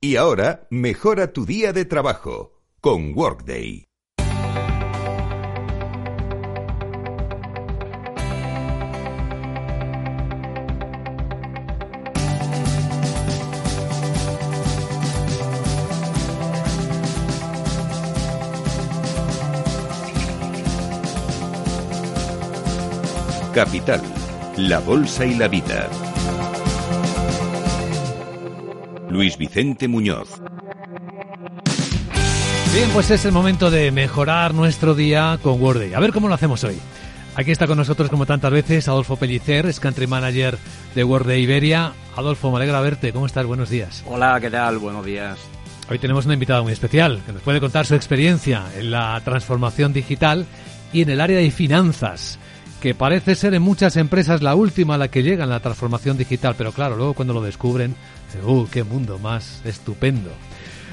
Y ahora, mejora tu día de trabajo con Workday. Capital, la Bolsa y la Vida. Luis Vicente Muñoz. Bien, pues es el momento de mejorar nuestro día con Worday. A ver cómo lo hacemos hoy. Aquí está con nosotros, como tantas veces, Adolfo Pellicer, es Country Manager de Worday Iberia. Adolfo, me alegra verte. ¿Cómo estás? Buenos días. Hola, ¿qué tal? Buenos días. Hoy tenemos una invitada muy especial que nos puede contar su experiencia en la transformación digital y en el área de finanzas que parece ser en muchas empresas la última a la que llega en la transformación digital, pero claro, luego cuando lo descubren, ¡uh, qué mundo más estupendo!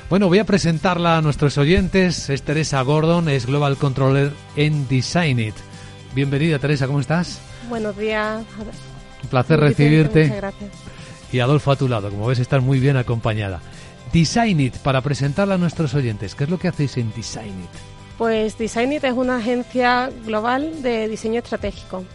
Bueno, voy a presentarla a nuestros oyentes. Es Teresa Gordon, es Global Controller en Designit. Bienvenida, Teresa, ¿cómo estás? Buenos días. Un placer recibirte. Muchas gracias. Y Adolfo a tu lado, como ves, estás muy bien acompañada. Designit, para presentarla a nuestros oyentes, ¿qué es lo que hacéis en Designit? Pues Designit es una agencia global de diseño estratégico.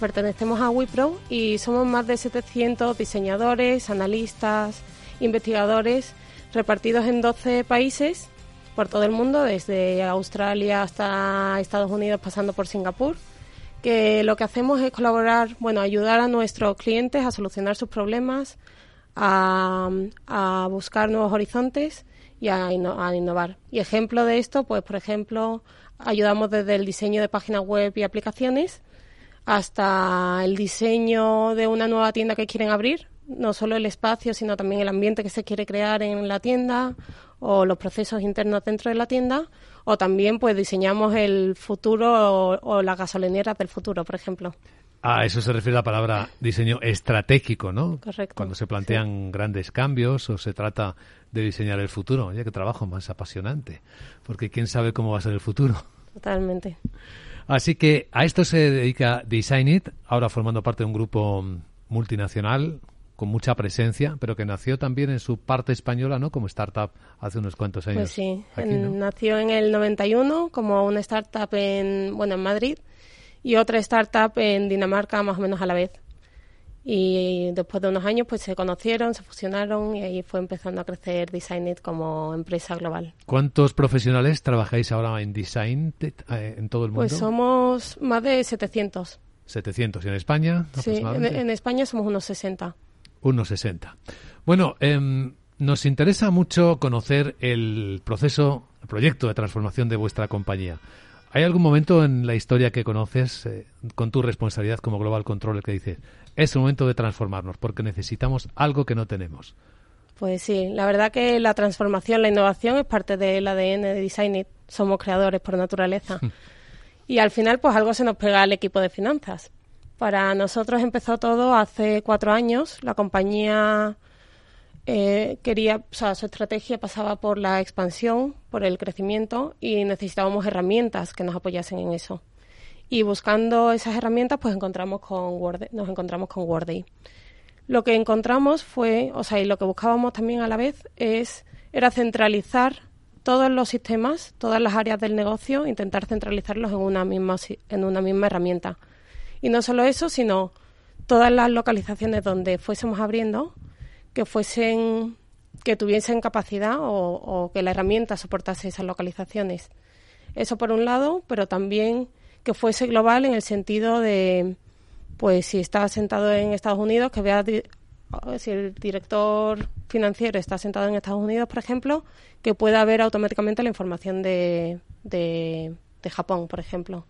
Pertenecemos a Wipro y somos más de 700 diseñadores, analistas, investigadores repartidos en 12 países por todo el mundo, desde Australia hasta Estados Unidos, pasando por Singapur. Que lo que hacemos es colaborar, bueno, ayudar a nuestros clientes a solucionar sus problemas, a, a buscar nuevos horizontes y a, innovar. Y ejemplo de esto, pues por ejemplo, ayudamos desde el diseño de páginas web y aplicaciones hasta el diseño de una nueva tienda que quieren abrir, no solo el espacio, sino también el ambiente que se quiere crear en la tienda o los procesos internos dentro de la tienda, o también pues diseñamos el futuro o, o las gasolineras del futuro, por ejemplo. A eso se refiere la palabra diseño estratégico, ¿no? Correcto. Cuando se plantean grandes cambios o se trata de diseñar el futuro. Oye, qué trabajo más apasionante, porque quién sabe cómo va a ser el futuro. Totalmente. Así que a esto se dedica Designit, ahora formando parte de un grupo multinacional con mucha presencia, pero que nació también en su parte española, ¿no? Como startup hace unos cuantos años. Pues sí, nació en el 91 como una startup en, bueno, en Madrid y otra startup en Dinamarca más o menos a la vez. Y después de unos años pues se conocieron, se fusionaron y ahí fue empezando a crecer Designit como empresa global. ¿Cuántos profesionales trabajáis ahora en Design eh, en todo el mundo? Pues somos más de 700. 700. ¿Y en España? Sí, en, España somos unos 60. Unos 60. Bueno, em, nos interesa mucho conocer el proceso, el proyecto de transformación de vuestra compañía. ¿Hay algún momento en la historia que conoces eh, con tu responsabilidad como Global Controller que dices, es el momento de transformarnos porque necesitamos algo que no tenemos? Pues sí, la verdad que la transformación, la innovación es parte del ADN de Designit. Somos creadores por naturaleza. y al final, pues algo se nos pega al equipo de finanzas. Para nosotros empezó todo hace cuatro años. La compañía eh, quería, o sea, su estrategia pasaba por la expansión, por el crecimiento y necesitábamos herramientas que nos apoyasen en eso. Y buscando esas herramientas, pues encontramos con Word, nos encontramos con Worday. Lo que encontramos fue, o sea, y lo que buscábamos también a la vez es era centralizar todos los sistemas, todas las áreas del negocio, intentar centralizarlos en una misma en una misma herramienta. Y no solo eso, sino todas las localizaciones donde fuésemos abriendo que fuesen que tuviesen capacidad o, que la herramienta soportase esas localizaciones. Eso por un lado, pero también que fuese global en el sentido de, pues si está sentado en Estados Unidos, que vea, si el director financiero está sentado en Estados Unidos, por ejemplo, que pueda ver automáticamente la información de, de, de Japón, por ejemplo.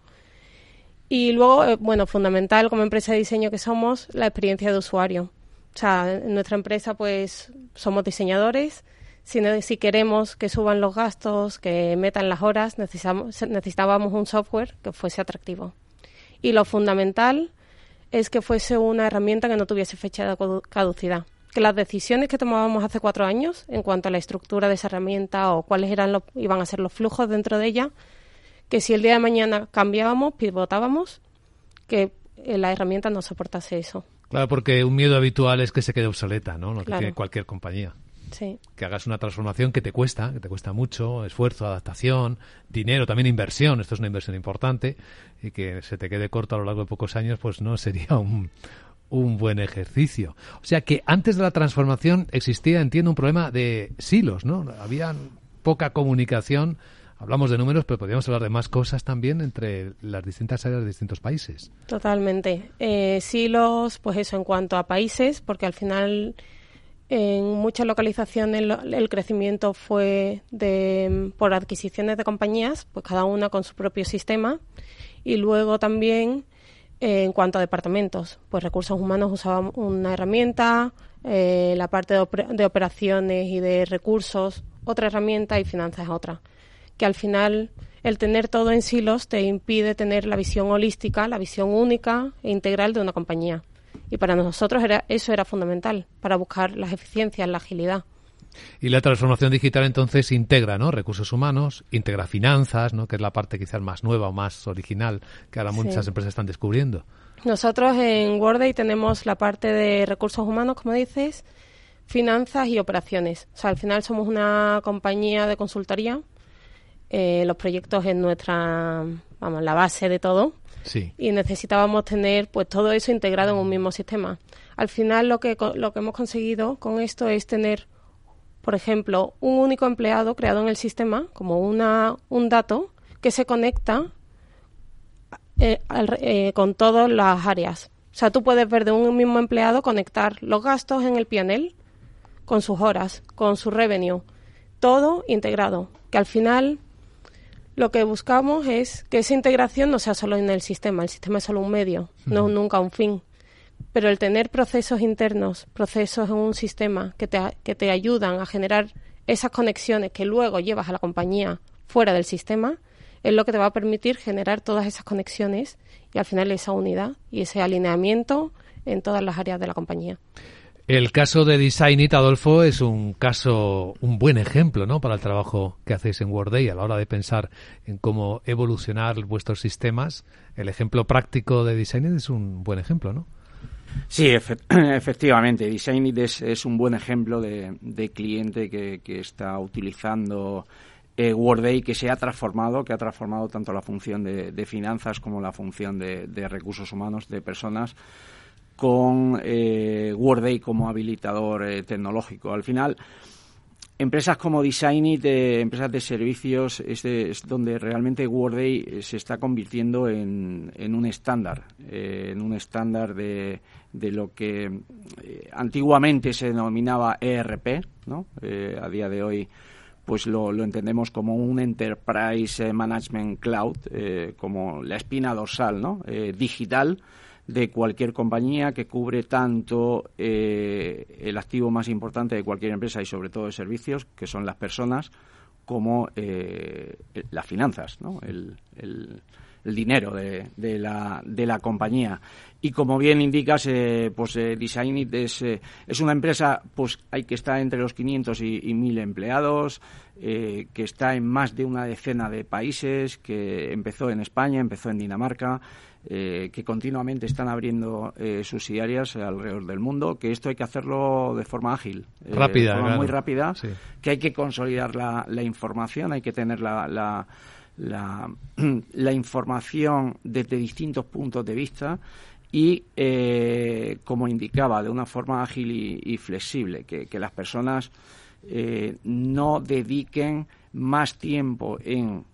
Y luego, eh, bueno, fundamental como empresa de diseño que somos, la experiencia de usuario o sea, en nuestra empresa pues somos diseñadores. Si, si queremos que suban los gastos, que metan las horas, necesitamos, necesitábamos un software que fuese atractivo. Y lo fundamental es que fuese una herramienta que no tuviese fecha de caducidad. Que las decisiones que tomábamos hace cuatro años en cuanto a la estructura de esa herramienta o cuáles eran iban a ser los flujos dentro de ella, que si el día de mañana cambiábamos, pivotábamos, que la herramienta no soportase eso. Claro, porque un miedo habitual es que se quede obsoleta, ¿no? Lo que tiene cualquier compañía. Que hagas una transformación que te cuesta, que te cuesta mucho, esfuerzo, adaptación, dinero, también inversión, esto es una inversión importante, y que se te quede corto a lo largo de pocos años, pues no sería un, un buen ejercicio. O sea que antes de la transformación existía, entiendo, un problema de silos, ¿no? Había poca comunicación. Hablamos de números, pero podríamos hablar de más cosas también entre las distintas áreas de distintos países. Totalmente. Eh, silos, pues eso en cuanto a países, porque al final en muchas localizaciones el crecimiento fue de, por adquisiciones de compañías, pues cada una con su propio sistema. Y luego también eh, en cuanto a departamentos, pues recursos humanos usaban una herramienta, eh, la parte de, operaciones y de recursos otra herramienta y finanzas otra. Que al final el tener todo en silos te impide tener la visión holística, la visión única e integral de una compañía. Y para nosotros era, eso era fundamental, para buscar las eficiencias, la agilidad. Y la transformación digital entonces integra ¿no? recursos humanos, integra finanzas, ¿no? que es la parte quizás más nueva o más original que ahora muchas empresas están descubriendo. Nosotros en Worday tenemos la parte de recursos humanos, como dices, finanzas y operaciones. O sea, al final somos una compañía de consultoría. Eh, los proyectos es nuestra, vamos, la base de todo. Sí. Y necesitábamos tener pues todo eso integrado en un mismo sistema. Al final lo que, lo que hemos conseguido con esto es tener, por ejemplo, un único empleado creado en el sistema, como una, un dato que se conecta eh, eh, con todas las áreas. O sea, tú puedes ver de un mismo empleado conectar los gastos en el PNL con sus horas, con su revenue, todo integrado, que al final lo que buscamos es que esa integración no sea solo en el sistema, el sistema es solo un medio, no nunca un fin. Pero el tener procesos internos, procesos en un sistema que te, que te ayudan a generar esas conexiones que luego llevas a la compañía fuera del sistema, es lo que te va a permitir generar todas esas conexiones y al final esa unidad y ese alineamiento en todas las áreas de la compañía. El caso de Designit, Adolfo, es un caso, un buen ejemplo, ¿no? Para el trabajo que hacéis en Worday a la hora de pensar en cómo evolucionar vuestros sistemas. El ejemplo práctico de Designit es un buen ejemplo, ¿no? Sí, efectivamente. Designit es, un buen ejemplo de, cliente que, está utilizando eh, que se ha transformado, que ha transformado tanto la función de, finanzas como la función de recursos humanos, de personas con eh, Worday como habilitador eh, tecnológico. Al final, empresas como Designit, eh, empresas de servicios, es, es, donde realmente Worday eh, se está convirtiendo en, en un estándar, en un estándar de, de lo que antiguamente se denominaba ERP, ¿no? a día de hoy pues lo, lo, entendemos como un Enterprise Management Cloud, como la espina dorsal ¿no? digital de cualquier compañía que cubre tanto eh, el activo más importante de cualquier empresa y sobre todo de servicios, que son las personas, como eh, las finanzas, ¿no? el, el, dinero de, de, la, de la compañía. Y como bien indicas, eh, pues eh, Designit es, es una empresa pues hay que está entre los 500 y, y 1000 empleados, que está en más de una decena de países, que empezó en España, empezó en Dinamarca, eh, que continuamente están abriendo eh, subsidiarias alrededor del mundo, que esto hay que hacerlo de forma ágil, eh, rápida, de forma muy rápida, que hay que consolidar la, información, hay que tener la, la, la, información desde distintos puntos de vista y, eh, como indicaba, de una forma ágil y, flexible, que, que, las personas no dediquen más tiempo en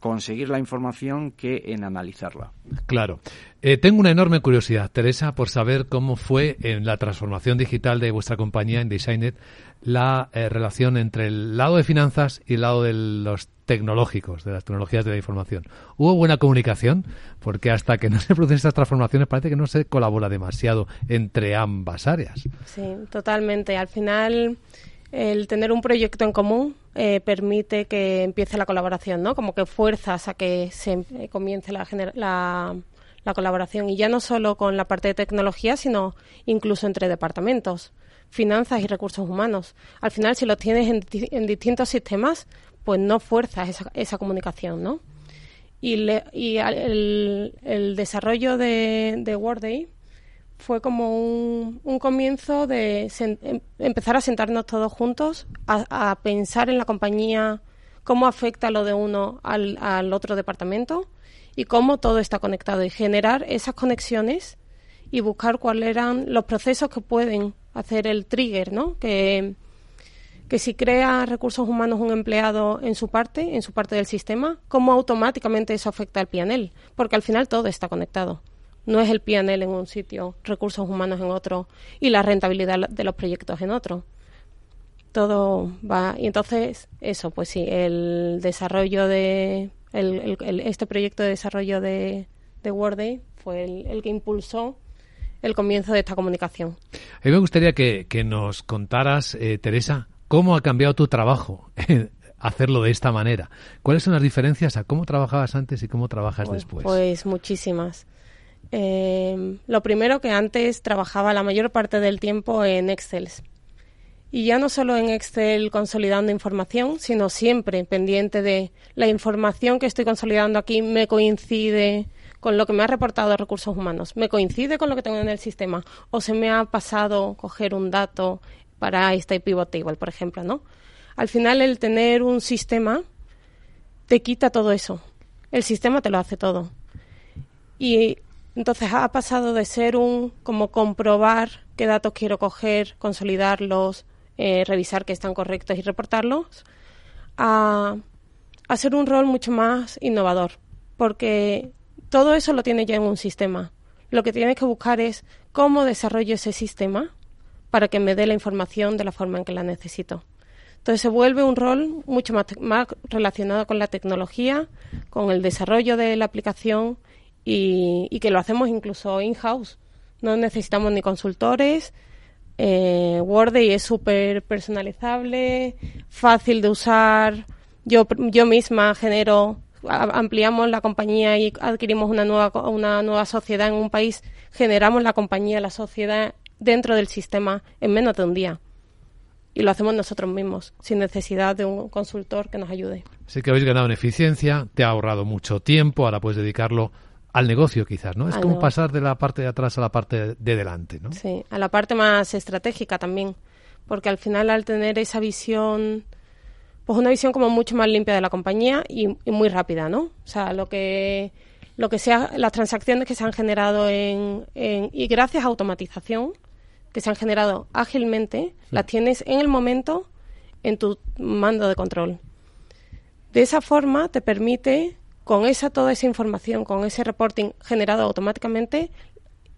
conseguir la información que en analizarla. Claro. Eh, tengo una enorme curiosidad, Teresa, por saber cómo fue en la transformación digital de vuestra compañía en Designet la eh, relación entre el lado de finanzas y el lado de los tecnológicos, de las tecnologías de la información. ¿Hubo buena comunicación? Porque hasta que no se producen estas transformaciones parece que no se colabora demasiado entre ambas áreas. Sí, totalmente. Al final el tener un proyecto en común eh, permite que empiece la colaboración, ¿no? Como que fuerzas a que se eh, comience la, la, la, colaboración y ya no solo con la parte de tecnología, sino incluso entre departamentos, finanzas y recursos humanos. Al final, si lo tienes en, distintos sistemas, pues no fuerzas esa, esa comunicación, ¿no? Y, y el, el, desarrollo de, de Worday fue como un, un comienzo de em, empezar a sentarnos todos juntos, a, pensar en la compañía, cómo afecta lo de uno al, al otro departamento y cómo todo está conectado y generar esas conexiones y buscar cuáles eran los procesos que pueden hacer el trigger, ¿no? Que, que si crea recursos humanos un empleado en su parte, en su parte del sistema, cómo automáticamente eso afecta al PNL, porque al final todo está conectado. No es el PNL en un sitio, recursos humanos en otro y la rentabilidad de los proyectos en otro. Todo va. Y entonces, eso, pues sí, el desarrollo de. este proyecto de desarrollo de, de fue el que impulsó el comienzo de esta comunicación. A mí me gustaría que, nos contaras, eh, Teresa, cómo ha cambiado tu trabajo hacerlo de esta manera. ¿Cuáles son las diferencias a cómo trabajabas antes y cómo trabajas pues, después? Pues muchísimas. Eh, lo primero que antes trabajaba la mayor parte del tiempo en Excel. Y ya no solo en Excel consolidando información, sino siempre pendiente de la información que estoy consolidando aquí me coincide con lo que me ha reportado recursos humanos, me coincide con lo que tengo en el sistema o se me ha pasado coger un dato para este pivot table, por ejemplo, ¿no? Al final el tener un sistema te quita todo eso. El sistema te lo hace todo. Y entonces ha pasado de ser un como comprobar qué datos quiero coger, consolidarlos, eh, revisar que están correctos y reportarlos, a, a ser un rol mucho más innovador. Porque todo eso lo tiene ya en un sistema. Lo que tienes que buscar es cómo desarrollo ese sistema para que me dé la información de la forma en que la necesito. Entonces se vuelve un rol mucho más, relacionado con la tecnología, con el desarrollo de la aplicación y, que lo hacemos incluso in-house. No necesitamos ni consultores. Eh, Wordy es súper personalizable, fácil de usar. Yo, yo misma genero ampliamos la compañía y adquirimos una nueva, una nueva sociedad en un país, generamos la compañía, la sociedad dentro del sistema en menos de un día. Y lo hacemos nosotros mismos, sin necesidad de un consultor que nos ayude. Sé que habéis ganado en eficiencia, te ha ahorrado mucho tiempo, ahora puedes dedicarlo al negocio quizás, ¿no? Es como pasar de la parte de atrás a la parte de delante, ¿no? Sí, a la parte más estratégica también, porque al final al tener esa visión pues una visión como mucho más limpia de la compañía y, muy rápida, ¿no? O sea, lo que lo que sea las transacciones que se han generado en, y gracias a automatización que se han generado ágilmente, las tienes en el momento en tu mando de control. De esa forma te permite con esa toda esa información, con ese reporting generado automáticamente,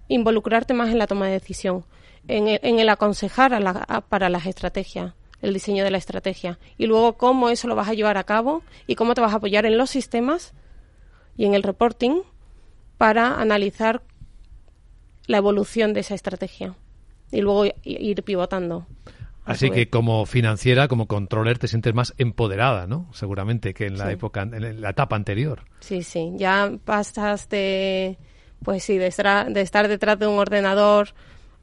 involucrarte más en la toma de decisión, en el, en el aconsejar para las estrategias el diseño de la estrategia. Y luego cómo eso lo vas a llevar a cabo y cómo te vas a apoyar en los sistemas y en el reporting para analizar la evolución de esa estrategia y luego ir pivotando. Así que como financiera, como controller, te sientes más empoderada, ¿no? Seguramente que en la época, en la etapa anterior. Sí, sí. Ya pasas de, pues sí, de estar, de estar detrás de un ordenador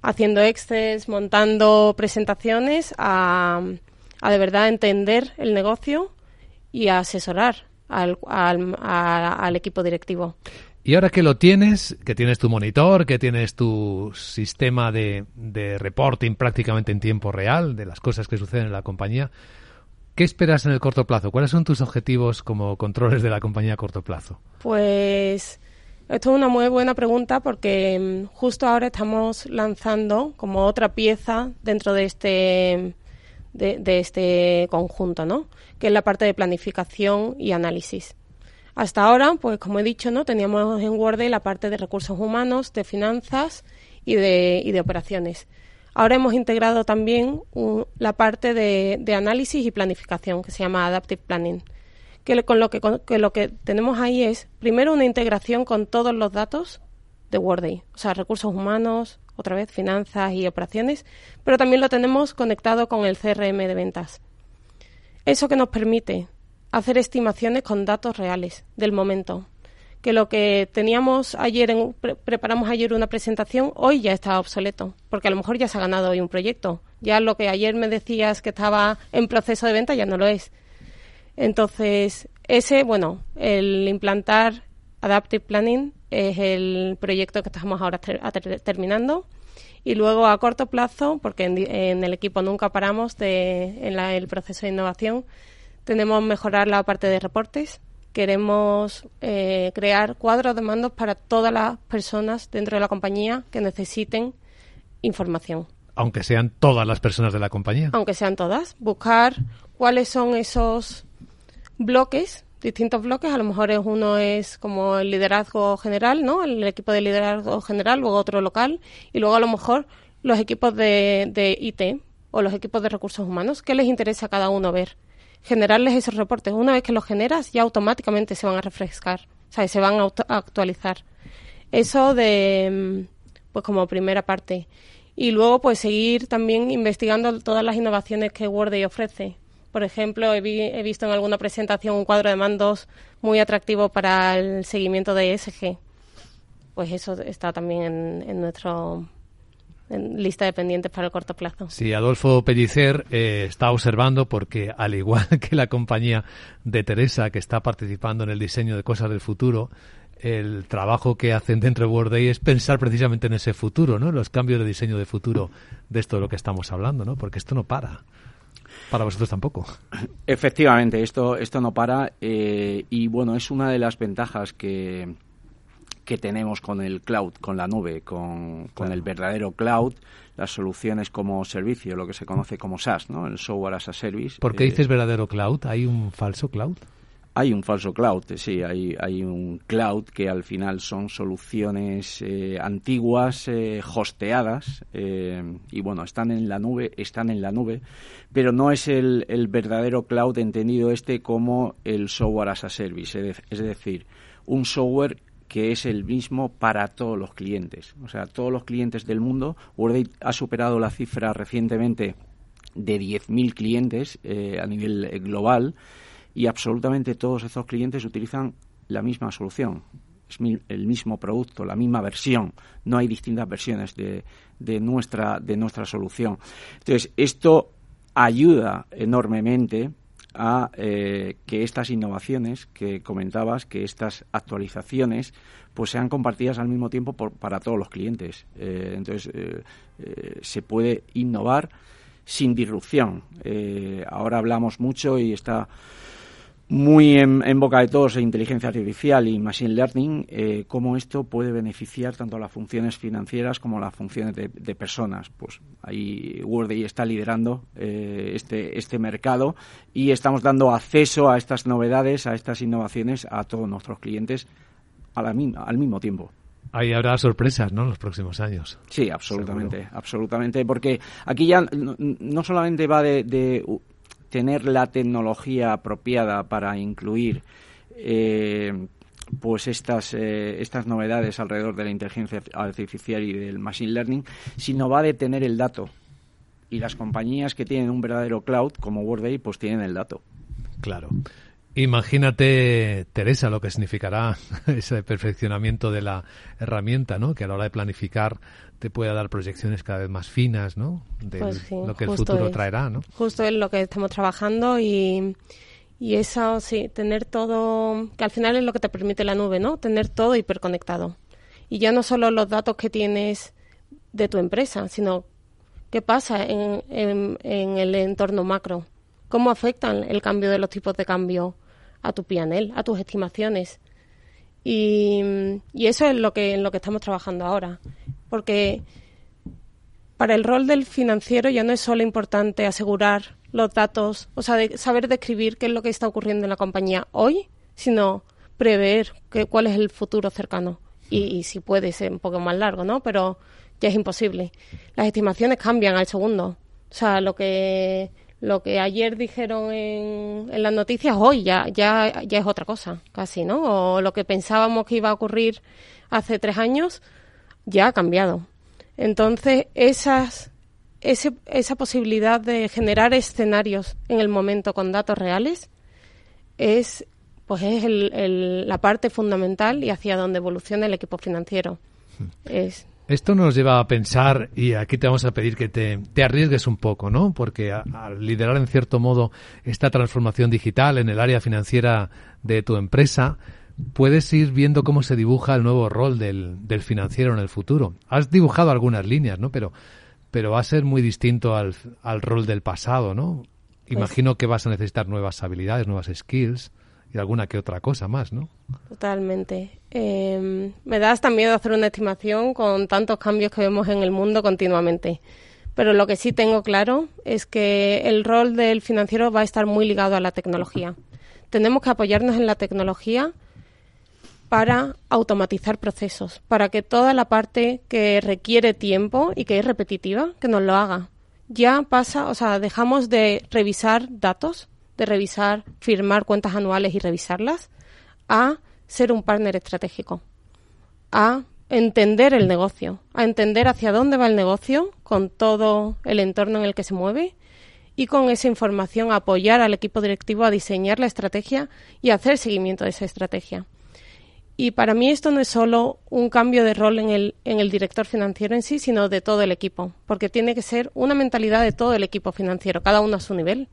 haciendo excels, montando presentaciones, a, de verdad entender el negocio y a asesorar al, al, equipo directivo. Y ahora que lo tienes, que tienes tu monitor, que tienes tu sistema de, reporting prácticamente en tiempo real de las cosas que suceden en la compañía, ¿Qué esperas en el corto plazo? ¿Cuáles son tus objetivos como controles de la compañía a corto plazo? Pues esto es una muy buena pregunta porque mm, justo ahora estamos lanzando como otra pieza dentro de este de, este conjunto, ¿no? Que es la parte de planificación y análisis. Hasta ahora, pues como he dicho, ¿no? Teníamos en Word la parte de recursos humanos, de finanzas y de, operaciones. Ahora hemos integrado también la parte de, análisis y planificación, que se llama Adaptive Planning que con lo que, tenemos ahí es primero una integración con todos los datos de Worday, o sea, recursos humanos, otra vez finanzas y operaciones, pero también lo tenemos conectado con el CRM de ventas. Eso que nos permite hacer estimaciones con datos reales del momento. Que lo que teníamos ayer, en, preparamos ayer una presentación, hoy ya está obsoleto, porque a lo mejor ya se ha ganado hoy un proyecto. Ya lo que ayer me decías que estaba en proceso de venta ya no lo es. Entonces, ese, bueno, el implantar Adaptive Planning es el proyecto que estamos ahora terminando. Y luego a corto plazo, porque en, el equipo nunca paramos de, en el proceso de innovación, tenemos mejorar la parte de reportes. Queremos eh, crear cuadros de mandos para todas las personas dentro de la compañía que necesiten información. Aunque sean todas las personas de la compañía. Aunque sean todas. Buscar cuáles son esos bloques, distintos bloques. A lo mejor es uno es como el liderazgo general, ¿no? El equipo de liderazgo general, luego otro local. Y luego a lo mejor los equipos de, de IT o los equipos de recursos humanos. ¿Qué les interesa a cada uno ver? Generarles esos reportes. Una vez que los generas, ya automáticamente se van a refrescar, o sea, se van a, actualizar. Eso de, mm, pues como primera parte. Y luego, pues seguir también investigando todas las innovaciones que Worday ofrece. Por ejemplo, he, he visto en alguna presentación un cuadro de mandos muy atractivo para el seguimiento de ESG. Pues eso está también en, en nuestro en lista de pendientes para el corto plazo. Sí, Adolfo Pellicer eh, está observando porque, al igual que la compañía de Teresa, que está participando en el diseño de cosas del futuro, el trabajo que hacen dentro de WordAid es pensar precisamente en ese futuro, ¿no? Los cambios de diseño de futuro de esto de lo que estamos hablando, ¿no? Porque esto no para. Para vosotros tampoco. Efectivamente, esto, esto no para eh, y bueno, es una de las ventajas que, que tenemos con el cloud, con la nube, con, el verdadero cloud, las soluciones como servicio, lo que se conoce como SaaS, ¿no? el software as a service. ¿Por qué eh, dices verdadero cloud? ¿Hay un falso cloud? Hay un falso cloud, sí, hay, hay un cloud que al final son soluciones eh, antiguas, eh, hosteadas, y bueno, están en la nube, están en la nube, pero no es el, el verdadero cloud entendido este como el software as a service, es decir, un software que es el mismo para todos los clientes. O sea, todos los clientes del mundo. WordAid ha superado la cifra recientemente de 10.000 clientes eh, a nivel eh, global y absolutamente todos esos clientes utilizan la misma solución. Es el mismo producto, la misma versión. No hay distintas versiones de, de, nuestra, de nuestra solución. Entonces, esto ayuda enormemente a eh, que estas innovaciones que comentabas, que estas actualizaciones, pues sean compartidas al mismo tiempo para todos los clientes. Eh, entonces, eh, se puede innovar sin disrupción. ahora hablamos mucho y está muy en, boca de todos inteligencia artificial y machine learning, eh, cómo esto puede beneficiar tanto a las funciones financieras como a las funciones de, personas. Pues ahí Worday está liderando eh, este, este mercado y estamos dando acceso a estas novedades, a estas innovaciones a todos nuestros clientes a la, al mismo tiempo. Ahí habrá sorpresas, ¿no? En los próximos años. Sí, absolutamente, absolutamente, porque aquí ya no, solamente va de tener la tecnología apropiada para incluir eh, pues estas, eh, estas novedades alrededor de la inteligencia artificial y del machine learning, sino va de tener el dato. Y las compañías que tienen un verdadero cloud, como Worday, pues tienen el dato. Claro. Imagínate, Teresa, lo que significará ese perfeccionamiento de la herramienta, ¿no? Que a la hora de planificar te pueda dar proyecciones cada vez más finas, ¿no? De pues lo que el futuro traerá, ¿no? Justo es lo que estamos trabajando y, y eso, sí, tener todo, que al final es lo que te permite la nube, ¿no? Tener todo hiperconectado. Y ya no solo los datos que tienes de tu empresa, sino qué pasa en, en, en el entorno macro, cómo afectan el cambio de los tipos de cambio a tu PNL, a tus estimaciones. Y, eso es lo que, en lo que estamos trabajando ahora. Porque para el rol del financiero ya no es solo importante asegurar los datos, o sea, saber describir qué es lo que está ocurriendo en la compañía hoy, sino prever que, cuál es el futuro cercano. Y, y, si puede ser un poco más largo, ¿no? Pero ya es imposible. Las estimaciones cambian al segundo. O sea, lo que lo que ayer dijeron en, en las noticias hoy ya, ya, ya es otra cosa, casi, ¿no? O lo que pensábamos que iba a ocurrir hace tres años ya ha cambiado. Entonces, esas, ese, esa posibilidad de generar escenarios en el momento con datos reales es, pues es el, la parte fundamental y hacia donde evoluciona el equipo financiero. Hmm. Es, esto nos lleva a pensar, y aquí te vamos a pedir que te, arriesgues un poco, ¿no? Porque al liderar en cierto modo esta transformación digital en el área financiera de tu empresa, puedes ir viendo cómo se dibuja el nuevo rol del, del financiero en el futuro. Has dibujado algunas líneas, ¿no? Pero, pero va a ser muy distinto al, al rol del pasado, ¿no? Pues Imagino que vas a necesitar nuevas habilidades, nuevas skills y alguna que otra cosa más, ¿no? Totalmente. Eh, me da hasta miedo hacer una estimación con tantos cambios que vemos en el mundo continuamente. Pero lo que sí tengo claro es que el rol del financiero va a estar muy ligado a la tecnología. Tenemos que apoyarnos en la tecnología para automatizar procesos, para que toda la parte que requiere tiempo y que es repetitiva, que nos lo haga. Ya pasa, o sea, dejamos de revisar datos, de revisar, firmar cuentas anuales y revisarlas, a ser un partner estratégico, a entender el negocio, a entender hacia dónde va el negocio con todo el entorno en el que se mueve y con esa información apoyar al equipo directivo a diseñar la estrategia y hacer seguimiento de esa estrategia. Y para mí esto no es solo un cambio de rol en el, en el director financiero en sí, sino de todo el equipo, porque tiene que ser una mentalidad de todo el equipo financiero, cada uno a su nivel,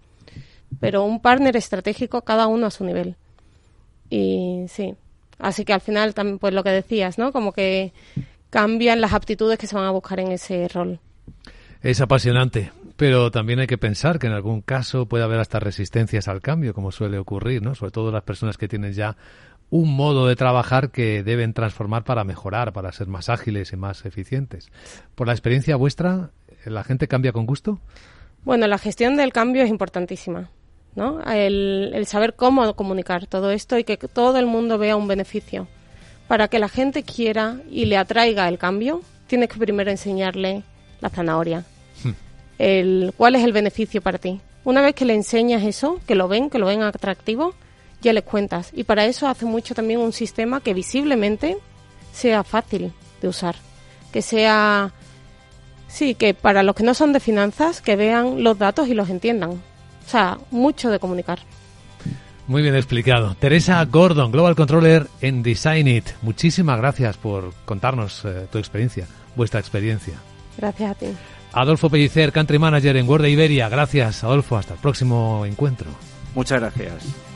pero un partner estratégico cada uno a su nivel. Y sí, Así que al final, también, pues lo que decías, ¿no? Como que cambian las aptitudes que se van a buscar en ese rol. Es apasionante, pero también hay que pensar que en algún caso puede haber hasta resistencias al cambio, como suele ocurrir, ¿no? Sobre todo las personas que tienen ya un modo de trabajar que deben transformar para mejorar, para ser más ágiles y más eficientes. Por la experiencia vuestra, ¿la gente cambia con gusto? Bueno, la gestión del cambio es importantísima. ¿No? El, saber cómo comunicar todo esto y que todo el mundo vea un beneficio. Para que la gente quiera y le atraiga el cambio, tienes que primero enseñarle la zanahoria. Hmm. El, ¿Cuál es el beneficio para ti? Una vez que le enseñas eso, que lo ven, que lo ven atractivo, ya les cuentas. Y para eso hace mucho también un sistema que visiblemente sea fácil de usar. Que sea, sí, que para los que no son de finanzas, que vean los datos y los entiendan. O sea, mucho de comunicar. Muy bien explicado. Teresa Gordon, Global Controller en Design It. Muchísimas gracias por contarnos eh, tu experiencia, vuestra experiencia. Gracias a ti. Adolfo Pellicer, Country Manager en Word Iberia. Gracias, Adolfo. Hasta el próximo encuentro. Muchas gracias.